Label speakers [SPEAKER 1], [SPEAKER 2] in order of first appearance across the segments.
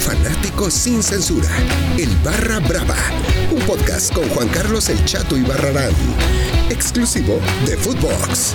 [SPEAKER 1] fanático sin censura. El Barra Brava. Un podcast con Juan Carlos El Chato y Barrarán. Exclusivo de Footbox.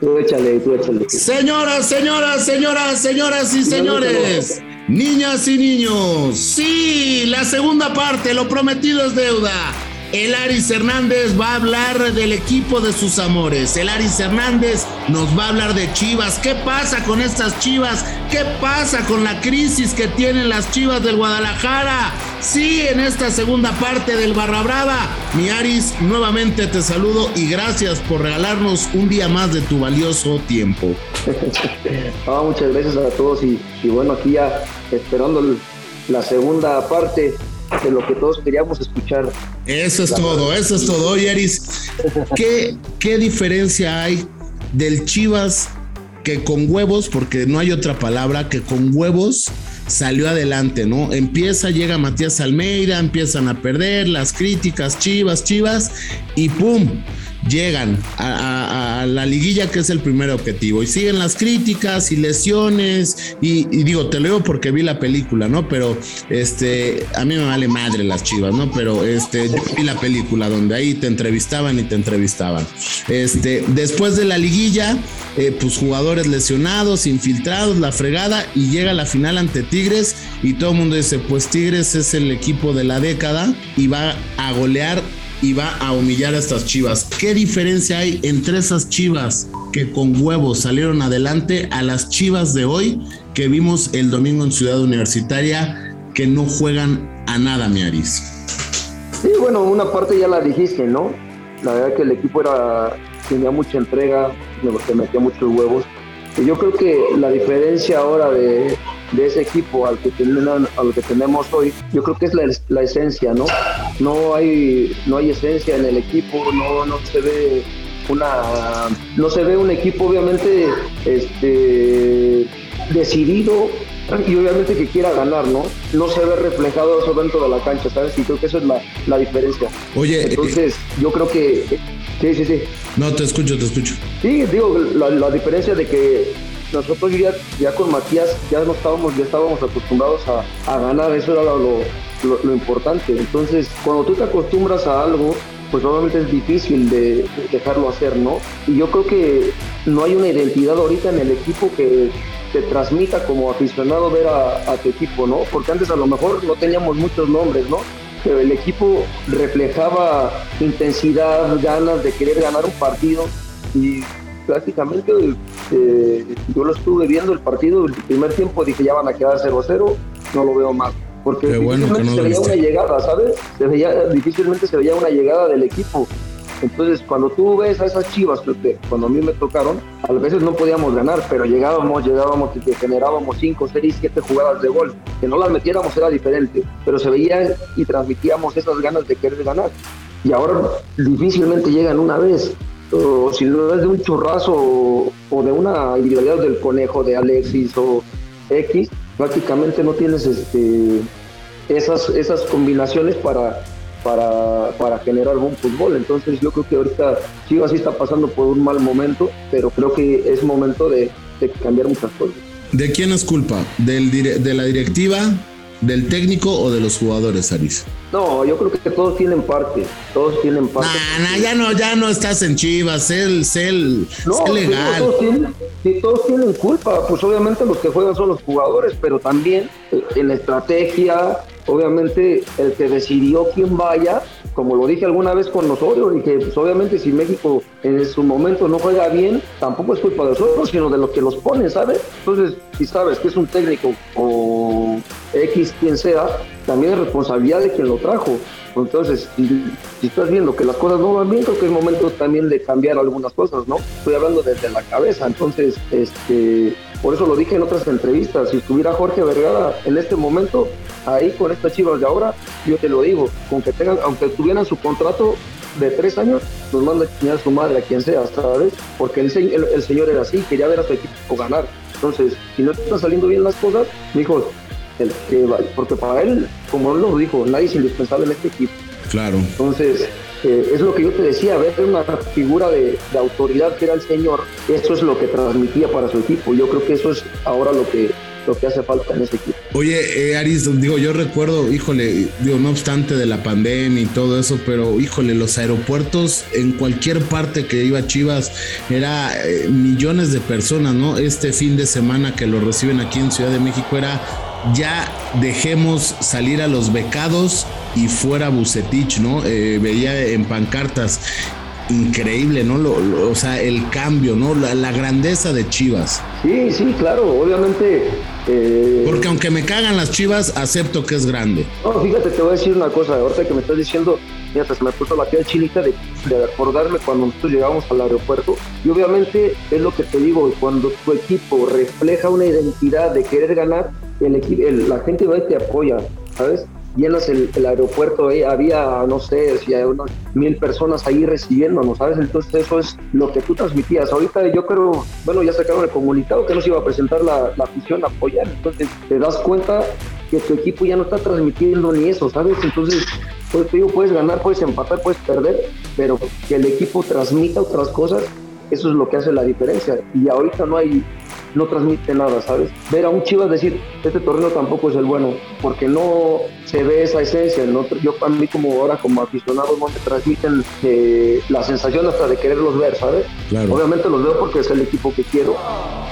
[SPEAKER 2] Tú échale, tú échale.
[SPEAKER 3] Señoras, señoras, señoras, señoras y señores. Niñas y niños. Sí, la segunda parte, lo prometido es deuda. El Aris Hernández va a hablar del equipo de sus amores. El Aris Hernández nos va a hablar de Chivas. ¿Qué pasa con estas Chivas? ¿Qué pasa con la crisis que tienen las Chivas del Guadalajara? Sí, en esta segunda parte del Barra Brava. Mi Aris, nuevamente te saludo y gracias por regalarnos un día más de tu valioso tiempo.
[SPEAKER 2] Muchas gracias a todos y bueno, aquí ya esperando la segunda parte de lo que todos queríamos escuchar.
[SPEAKER 3] Eso es todo, eso es todo. Oye, Aris, ¿qué, ¿qué diferencia hay del Chivas que con huevos, porque no hay otra palabra, que con huevos salió adelante, ¿no? Empieza, llega Matías Almeida, empiezan a perder las críticas, Chivas, Chivas, y ¡pum! Llegan a, la liguilla que es el primer objetivo y siguen las críticas y lesiones y, digo te leo porque vi la película no pero este a mí me vale madre las chivas no pero este yo vi la película donde ahí te entrevistaban y te entrevistaban. Este después de la liguilla eh, pues jugadores lesionados infiltrados la fregada y llega la final ante Tigres y todo el mundo dice pues Tigres es el equipo de la década y va a golear y va a humillar a estas chivas. ¿Qué diferencia hay entre esas chivas que con huevos salieron adelante a las chivas de hoy que vimos el domingo en Ciudad Universitaria que no juegan a nada, Miaris?
[SPEAKER 2] Sí, bueno, una parte ya la dijiste, ¿no? La verdad que el equipo era tenía mucha entrega, que metía muchos huevos. Y yo creo que la diferencia ahora de, de ese equipo al que, al que tenemos hoy, yo creo que es la, la, esencia, ¿no? No hay, no hay esencia en el equipo, no, no se ve una no se ve un equipo obviamente este decidido y obviamente que quiera ganar, ¿no? No se ve reflejado eso dentro de la cancha, ¿sabes? Y creo que eso es la, la diferencia.
[SPEAKER 3] Oye,
[SPEAKER 2] entonces yo creo que sí, sí, sí.
[SPEAKER 3] No, te escucho, te escucho.
[SPEAKER 2] Sí, digo, la, la diferencia de que nosotros ya, ya con Matías ya no estábamos, ya estábamos acostumbrados a, a ganar, eso era lo, lo, lo, importante. Entonces, cuando tú te acostumbras a algo, pues obviamente es difícil de dejarlo hacer, ¿no? Y yo creo que no hay una identidad ahorita en el equipo que te transmita como aficionado ver a, a tu equipo, ¿no? Porque antes a lo mejor no teníamos muchos nombres, ¿no? pero el equipo reflejaba intensidad, ganas de querer ganar un partido y prácticamente eh, yo lo estuve viendo el partido, el primer tiempo dije ya van a quedar 0-0, no lo veo más. Porque difícilmente se veía una llegada, ¿sabes? Se veía, difícilmente se veía una llegada del equipo. Entonces, cuando tú ves a esas chivas, cuando a mí me tocaron, a veces no podíamos ganar, pero llegábamos, llegábamos y generábamos 5, 6, 7 jugadas de gol. Que no las metiéramos era diferente, pero se veía y transmitíamos esas ganas de querer ganar. Y ahora difícilmente llegan una vez o si no es de un churrazo o, de una individualidad del conejo de Alexis o X, prácticamente no tienes este, esas, esas combinaciones para, para, para generar buen fútbol. Entonces yo creo que ahorita Chivas sí está pasando por un mal momento, pero creo que es momento de, cambiar muchas cosas.
[SPEAKER 3] ¿De quién es culpa? ¿Del, ¿De la directiva? ¿Del técnico o de los jugadores, Aris?
[SPEAKER 2] No, yo creo que todos tienen parte, todos tienen parte.
[SPEAKER 3] Nah, nah, ya no, ya no estás en Chivas, sé, sé, no, legal.
[SPEAKER 2] todos, tienen, todos tienen culpa, pues obviamente los que juegan son los jugadores, pero también eh, en la estrategia, obviamente el que decidió quién vaya, como lo dije alguna vez con Osorio, dije, pues obviamente si México en su momento no juega bien, tampoco es culpa de nosotros, sino de los que los ponen, ¿sabes? Entonces, si sabes que es un técnico o X quien sea, también es responsabilidad de quien lo trajo. Entonces, si, estás viendo que las cosas no van bien, creo que es momento también de cambiar algunas cosas, ¿no? Estoy hablando desde la cabeza, entonces, este, por eso lo dije en otras entrevistas, si estuviera Jorge Vergara en este momento, ahí con estas chivas de ahora, yo te lo digo, con que tengan, aunque tuvieran su contrato de tres años, nos manda a su madre, a quien sea, ¿sabes? Porque el, el, señor era así, quería ver a su equipo ganar. Entonces, si no están saliendo bien las cosas, dijo, el que porque para él, como él lo dijo, nadie es indispensable en este equipo.
[SPEAKER 3] Claro.
[SPEAKER 2] Entonces, eh, es lo que yo te decía, ver una figura de, de, autoridad que era el señor, eso es lo que transmitía para su equipo. Yo creo que eso es ahora lo que, lo que hace falta en ese equipo.
[SPEAKER 3] Oye, eh, Aris, digo, yo recuerdo, híjole, digo, no obstante de la pandemia y todo eso, pero híjole, los aeropuertos en cualquier parte que iba Chivas era eh, millones de personas, ¿no? Este fin de semana que lo reciben aquí en Ciudad de México era ya dejemos salir a los becados y fuera Bucetich, ¿no? Eh, veía en pancartas increíble, ¿no? Lo, o sea, el cambio, ¿no? La, grandeza de Chivas.
[SPEAKER 2] Sí, sí, claro, obviamente.
[SPEAKER 3] Eh, Porque aunque me cagan las Chivas, acepto que es grande.
[SPEAKER 2] No, fíjate, te voy a decir una cosa, ahorita que me estás diciendo, fíjate, se me puso la piel chinita de, de acordarme cuando nosotros llegamos al aeropuerto. Y obviamente es lo que te digo, cuando tu equipo refleja una identidad de querer ganar, el, equipo, la gente y te apoya, ¿sabes? llenas el, aeropuerto, eh, había, no sé, si hay unas mil personas ahí recibiéndonos, ¿sabes? Entonces eso es lo que tú transmitías. Ahorita yo creo, bueno, ya sacaron el comunicado que nos iba a presentar la, afición apoyar, entonces te das cuenta que tu equipo ya no está transmitiendo ni eso, ¿sabes? Entonces, pues te digo, puedes ganar, puedes empatar, puedes perder, pero que el equipo transmita otras cosas, eso es lo que hace la diferencia. Y ahorita no hay no transmite nada, ¿sabes? Ver a un Chivas decir, este torneo tampoco es el bueno, porque no se ve esa esencia. ¿no? Yo a mí como ahora como aficionado no me transmiten eh, la sensación hasta de quererlos ver, ¿sabes? Obviamente los veo porque es el equipo que quiero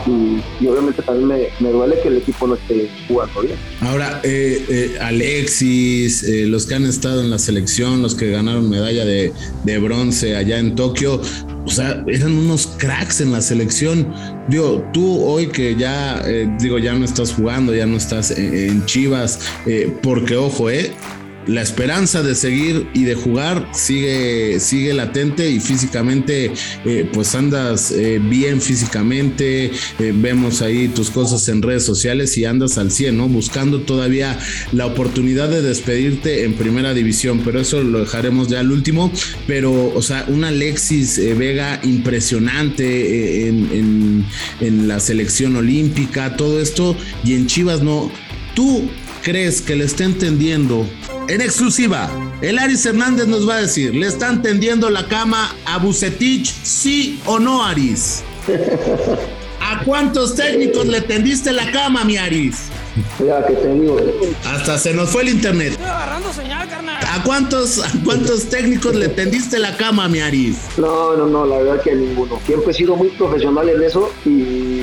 [SPEAKER 2] y, obviamente también me, duele que el equipo no esté jugando bien.
[SPEAKER 3] Ahora, eh, eh, Alexis, los que han estado en la selección, los que ganaron medalla de, de bronce allá en Tokio, o sea, eran unos cracks en la selección. Digo, tú hoy que ya, eh, digo, ya no estás jugando, ya no estás en, Chivas, eh, porque ojo, eh, la esperanza de seguir y de jugar sigue, sigue latente y físicamente eh, pues andas eh, bien físicamente, eh, vemos ahí tus cosas en redes sociales y andas al 100, ¿no? Buscando todavía la oportunidad de despedirte en primera división, pero eso lo dejaremos ya al último, pero o sea, un Alexis Vega impresionante en, en la selección olímpica, todo esto y en Chivas no. ¿Tú crees que le está entendiendo en exclusiva, el Aris Hernández nos va a decir, ¿le están tendiendo la cama a Bucetich, sí o no, Aris? ¿A cuántos técnicos le tendiste la cama, mi Aris?
[SPEAKER 2] Ya que te digo.
[SPEAKER 3] Hasta se nos fue el internet.
[SPEAKER 4] Estoy agarrando señal, carnal.
[SPEAKER 3] ¿A cuántos, a cuántos técnicos le tendiste la cama, mi Aris?
[SPEAKER 2] No, no, no, la verdad que a ninguno. Siempre he sido muy profesional en eso y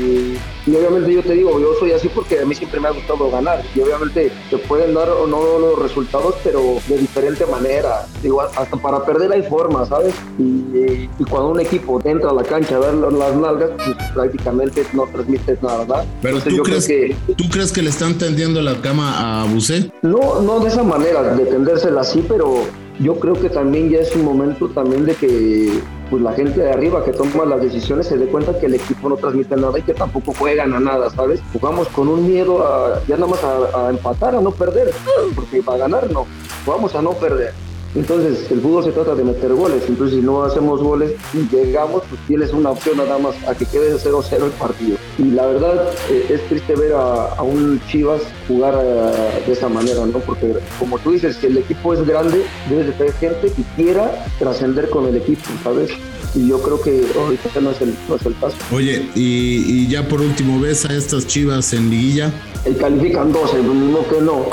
[SPEAKER 2] yo te digo, yo soy así porque a mí siempre me ha gustado ganar. Y obviamente te pueden dar o no los resultados, pero de diferente manera. Digo, hasta para perder hay forma, ¿sabes? Y, cuando un equipo entra a la cancha a ver las nalgas, pues prácticamente no transmites nada, ¿verdad?
[SPEAKER 3] Pero tú, crees, que, ¿tú crees que le están tendiendo la cama a Busé?
[SPEAKER 2] No, no de esa manera, de tendérsela así, pero yo creo que también ya es un momento también de que pues la gente de arriba que toma las decisiones se dé cuenta que el equipo no transmite nada y que tampoco juegan a nada, ¿sabes? Jugamos con un miedo a, ya nada más a, a empatar, a no perder, porque para ganar no, vamos a no perder. Entonces, el fútbol se trata de meter goles. Entonces, si no hacemos goles y llegamos, pues tienes una opción nada más a que quede 0-0 el partido. Y la verdad, eh, es triste ver a, un Chivas jugar eh, de esa manera, ¿no? Porque, como tú dices, que el equipo es grande, debes de tener gente que quiera trascender con el equipo, ¿sabes? y yo creo que ahorita no es el, no es el caso.
[SPEAKER 3] Oye, y, ya por último, ¿ves a estas chivas en liguilla?
[SPEAKER 2] Y califican 12, lo mismo que no.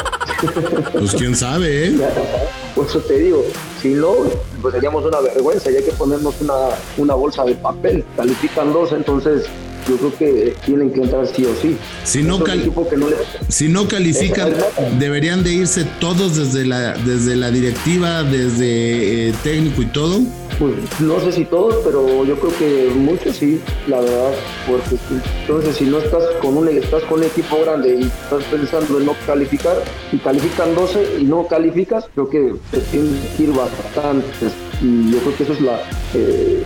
[SPEAKER 3] Pues quién sabe, ¿eh?
[SPEAKER 2] Eso te digo, si no, pues seríamos una vergüenza, ya hay que ponernos una, una bolsa de papel. Califican dos, entonces yo creo que tienen que entrar sí o sí.
[SPEAKER 3] Si no, si no califican, deberían de irse todos desde la, desde la directiva, desde eh, técnico y todo.
[SPEAKER 2] Pues no sé si todos, pero yo creo que muchos sí, la verdad, porque entonces si no estás con un estás con un equipo grande y estás pensando en no calificar y califican 12 y no calificas, creo que te tienen que ir bastante y yo creo que eso es la eh,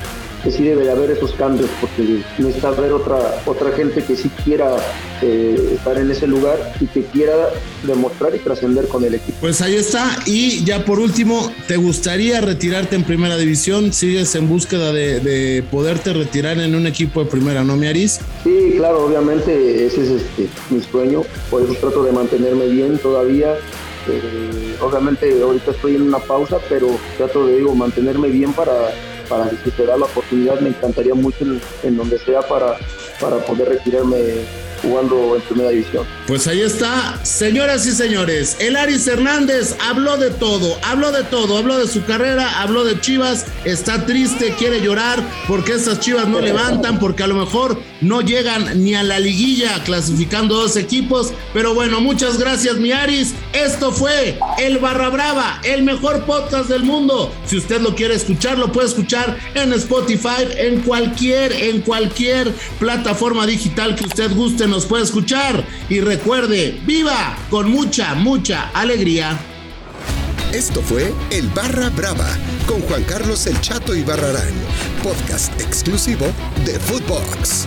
[SPEAKER 2] que sí debe de haber esos cambios porque necesita haber otra, otra gente que sí quiera eh, estar en ese lugar y que quiera demostrar y trascender con el equipo.
[SPEAKER 3] Pues ahí está. Y ya por último, ¿te gustaría retirarte en primera división? ¿Sigues en búsqueda de, poderte retirar en un equipo de primera, no, me Aris?
[SPEAKER 2] Sí, claro, obviamente ese es este, mi sueño. Por eso trato de mantenerme bien todavía. Eh, obviamente ahorita estoy en una pausa, pero trato de digo, mantenerme bien para para si la oportunidad me encantaría mucho en, donde sea para, para poder retirarme jugando en primera división.
[SPEAKER 3] Pues ahí está, señoras y señores, el Aris Hernández habló de todo, habló de todo, habló de su carrera, habló de Chivas, está triste, quiere llorar porque estas Chivas no levantan, porque a lo mejor no llegan ni a la liguilla clasificando dos equipos, pero bueno, muchas gracias mi Aris, esto fue el Barra Brava, el mejor podcast del mundo, si usted lo quiere escuchar, lo puede escuchar en Spotify, en cualquier, en cualquier plataforma digital que usted guste, nos puede escuchar y recuerde, viva con mucha, mucha alegría.
[SPEAKER 1] Esto fue El Barra Brava con Juan Carlos El Chato y Barrarán, podcast exclusivo de Footbox.